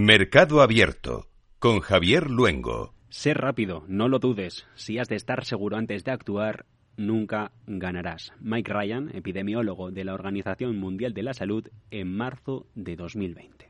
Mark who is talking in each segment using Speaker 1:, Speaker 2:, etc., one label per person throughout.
Speaker 1: Mercado Abierto con Javier Luengo.
Speaker 2: Sé rápido, no lo dudes. Si has de estar seguro antes de actuar, nunca ganarás. Mike Ryan, epidemiólogo de la Organización Mundial de la Salud, en marzo de 2020.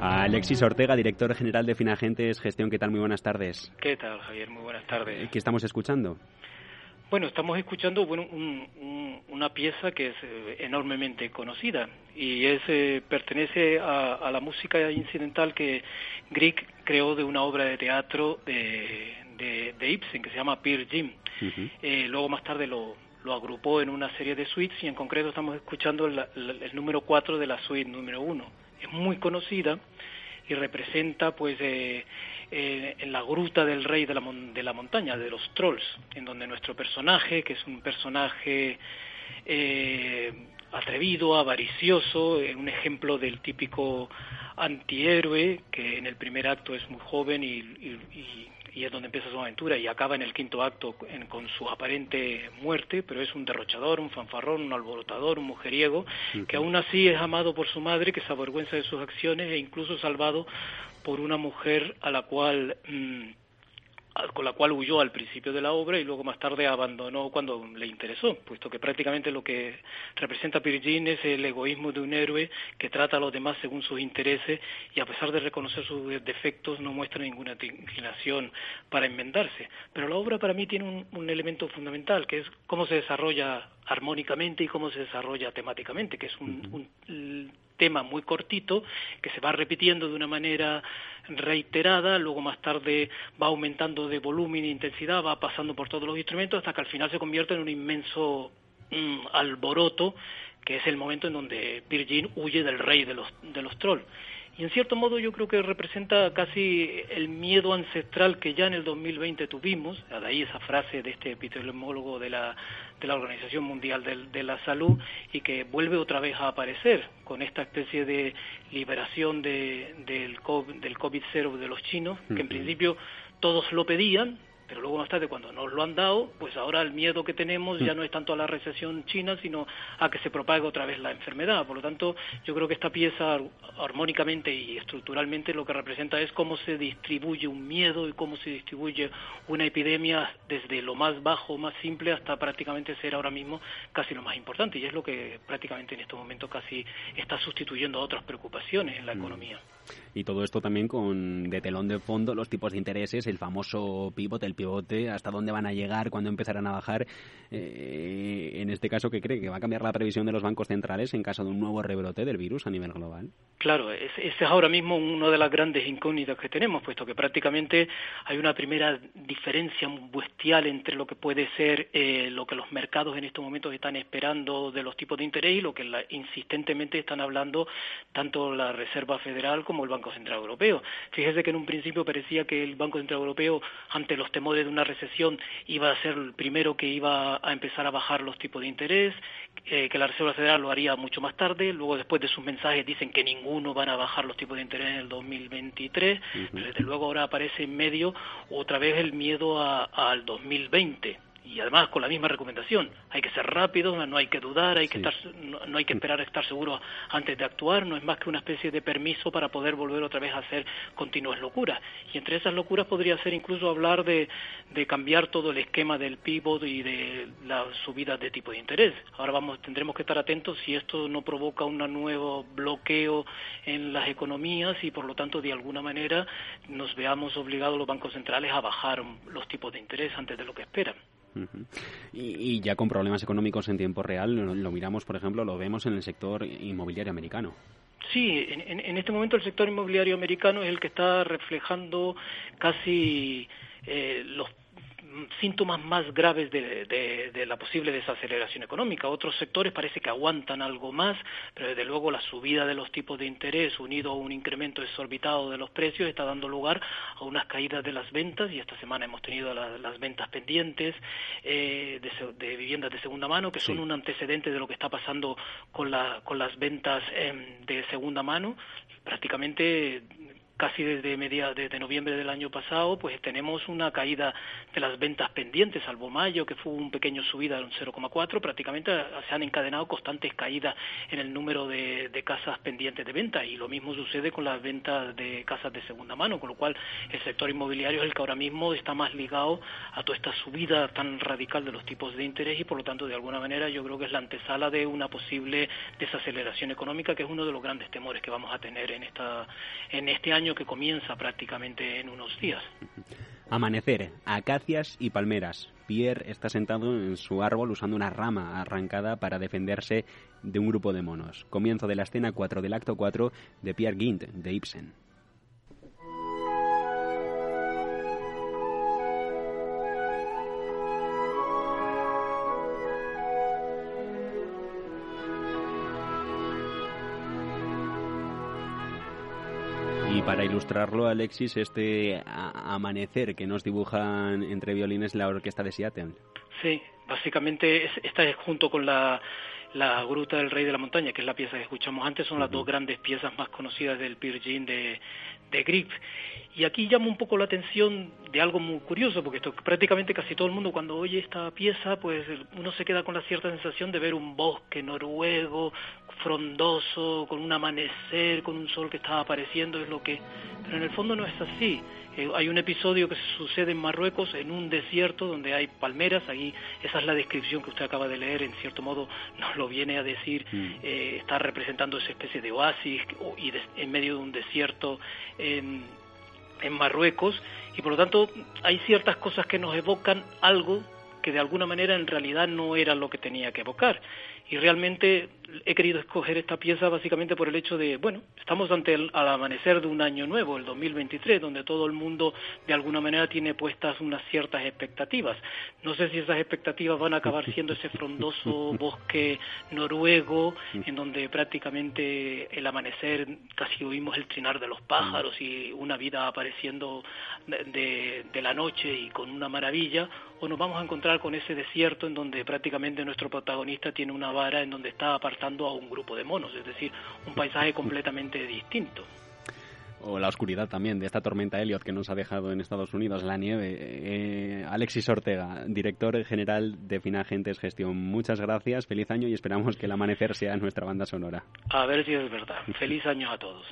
Speaker 2: Alexis Ortega, director general de Finagentes Gestión. ¿Qué tal? Muy buenas tardes.
Speaker 3: ¿Qué tal, Javier? Muy buenas tardes.
Speaker 2: ¿Qué estamos escuchando?
Speaker 3: Bueno, estamos escuchando bueno, una pieza que es eh, enormemente conocida y es eh, pertenece a, la música incidental que Grieg creó de una obra de teatro de, de, Ibsen que se llama Peer Jim. Eh, luego más tarde lo, lo agrupó en una serie de suites y en concreto estamos escuchando el, el número 4 de la suite número 1. Es muy conocida y representa pues eh, eh, en la gruta del rey de la, de la montaña, de los trolls, en donde nuestro personaje, que es un personaje eh, atrevido, avaricioso, un ejemplo del típico antihéroe que en el primer acto es muy joven y y es donde empieza su aventura y acaba en el quinto acto con su aparente muerte, pero es un derrochador, un fanfarrón, un alborotador, un mujeriego, que aún así es amado por su madre, que se avergüenza de sus acciones e incluso salvado por una mujer a la cual mm, con la cual huyó al principio de la obra y luego más tarde abandonó cuando le interesó, puesto que prácticamente lo que representa Pirgin es el egoísmo de un héroe que trata a los demás según sus intereses y a pesar de reconocer sus defectos no muestra ninguna inclinación para enmendarse. Pero la obra para mí tiene un, elemento fundamental, que es cómo se desarrolla armónicamente y cómo se desarrolla temáticamente, que es un tema muy cortito que se va repitiendo de una manera reiterada, luego más tarde va aumentando de volumen e intensidad, va pasando por todos los instrumentos hasta que al final se convierte en un inmenso mm, alboroto que es el momento en donde Virgin huye del rey de los, de los trolls. Y en cierto modo yo creo que representa casi el miedo ancestral que ya en el 2020 tuvimos, de ahí esa frase de este epidemiólogo de la, de la Organización Mundial de, la Salud, y que vuelve otra vez a aparecer con esta especie de liberación de, del COVID-0 de los chinos, que en principio todos lo pedían, pero luego más tarde cuando nos lo han dado, pues ahora el miedo que tenemos ya mm. no es tanto a la recesión china, sino a que se propague otra vez la enfermedad. Por lo tanto, yo creo que esta pieza armónicamente y estructuralmente lo que representa es cómo se distribuye un miedo y cómo se distribuye una epidemia desde lo más bajo, más simple, hasta prácticamente ser ahora mismo casi lo más importante. Y es lo que prácticamente en estos momentos casi está sustituyendo a otras preocupaciones en la mm.
Speaker 2: Y todo esto también con de telón de fondo los tipos de intereses, el famoso pivote, el pivote, hasta dónde van a llegar, cuándo empezarán a bajar. Eh, en este caso, ¿qué cree? ¿Que va a cambiar la previsión de los bancos centrales en caso de un nuevo rebrote del virus a nivel global?
Speaker 3: Claro, ese es ahora mismo una de las grandes incógnitas que tenemos, puesto que prácticamente hay una primera diferencia bestial entre lo que puede ser eh, lo que los mercados en estos momentos están esperando de los tipos de interés y lo que insistentemente están hablando tanto la Reserva Federal como el Banco Central Europeo. Fíjese que en un principio parecía que el Banco Central Europeo, ante los temores de una recesión, iba a ser el primero que iba a empezar a bajar los tipos de interés, eh, que la Reserva Federal lo haría mucho más tarde. Luego, después de sus mensajes, dicen que ninguno van a bajar los tipos de interés en el 2023. Pero desde luego ahora aparece en medio otra vez el miedo al 2020 y además con la misma recomendación. Hay que ser rápido, no hay que dudar, hay que estar, no, hay que esperar a estar seguro antes de actuar, no es más que una especie de permiso para poder volver otra vez a hacer continuas locuras. Y entre esas locuras podría ser incluso hablar de, de cambiar todo el esquema del pivot y de la subida de tipo de interés. Ahora vamos, tendremos que estar atentos si esto no provoca un nuevo bloqueo en las economías y por lo tanto de alguna manera nos veamos obligados los bancos centrales a bajar los tipos de interés antes de lo que esperan
Speaker 2: y, ya con problemas económicos en tiempo real, lo, miramos, por ejemplo, lo vemos en el sector inmobiliario americano.
Speaker 3: Sí, en, este momento el sector inmobiliario americano es el que está reflejando casi eh, los síntomas más graves de, la posible desaceleración económica. Otros sectores parece que aguantan algo más, pero desde luego la subida de los tipos de interés unido a un incremento exorbitado de los precios está dando lugar a unas caídas de las ventas y esta semana hemos tenido las ventas pendientes eh, de, viviendas de segunda mano que son un antecedente de lo que está pasando con, con las ventas em, de segunda mano prácticamente casi desde media, desde noviembre del año pasado, pues tenemos una caída de las ventas pendientes, salvo mayo, que fue un pequeño subida de un 0,4, prácticamente se han encadenado constantes caídas en el número de, casas pendientes de venta. Y lo mismo sucede con las ventas de casas de segunda mano, con lo cual el sector inmobiliario es el que ahora mismo está más ligado a toda esta subida tan radical de los tipos de interés y por lo tanto de alguna manera yo creo que es la antesala de una posible desaceleración económica que es uno de los grandes temores que vamos a tener en esta en este año que comienza prácticamente en unos días.
Speaker 2: Amanecer, acacias y palmeras. Pierre está sentado en su árbol usando una rama arrancada para defenderse de un grupo de monos. Comienzo de la escena 4 del acto 4 de Pierre Gint, de Ibsen. Para ilustrarlo, Alexis, este amanecer que nos dibujan entre violines la orquesta de Seattle.
Speaker 3: Sí, básicamente esta es junto con la, la Gruta del Rey de la Montaña, que es la pieza que escuchamos antes, son las dos grandes piezas más conocidas del Virgin de, de Grip. Y aquí llama un poco la atención de algo muy curioso, porque esto, prácticamente casi todo el mundo cuando oye esta pieza, pues uno se queda con la cierta sensación de ver un bosque noruego, frondoso, con un amanecer, con un sol que estaba apareciendo, es lo que... Pero en el fondo no es así. Eh, hay un episodio que sucede en Marruecos, en un desierto donde hay palmeras, ahí esa es la descripción que usted acaba de leer, en cierto modo nos lo viene a decir, mm. eh, está representando esa especie de oasis y en medio de un desierto en, Marruecos, y por lo tanto hay ciertas cosas que nos evocan algo que de alguna manera en realidad no era lo que tenía que evocar. Y realmente he querido escoger esta pieza básicamente por el hecho de, bueno, estamos ante el al amanecer de un año nuevo, el 2023, donde todo el mundo de alguna manera tiene puestas unas ciertas expectativas. No sé si esas expectativas van a acabar siendo ese frondoso bosque noruego, en donde prácticamente el amanecer casi oímos el trinar de los pájaros y una vida apareciendo de, de la noche y con una maravilla, o nos vamos a encontrar con ese desierto en donde prácticamente nuestro protagonista tiene una en donde está a un grupo de monos, es decir, un paisaje completamente distinto
Speaker 2: o la oscuridad también de esta tormenta Elliot que nos ha dejado en Estados Unidos, la nieve. Eh, Alexis Ortega, director general de Finagentes Gestión, muchas gracias, feliz año y esperamos que el amanecer sea nuestra banda sonora.
Speaker 3: A ver si es verdad. Feliz año a todos.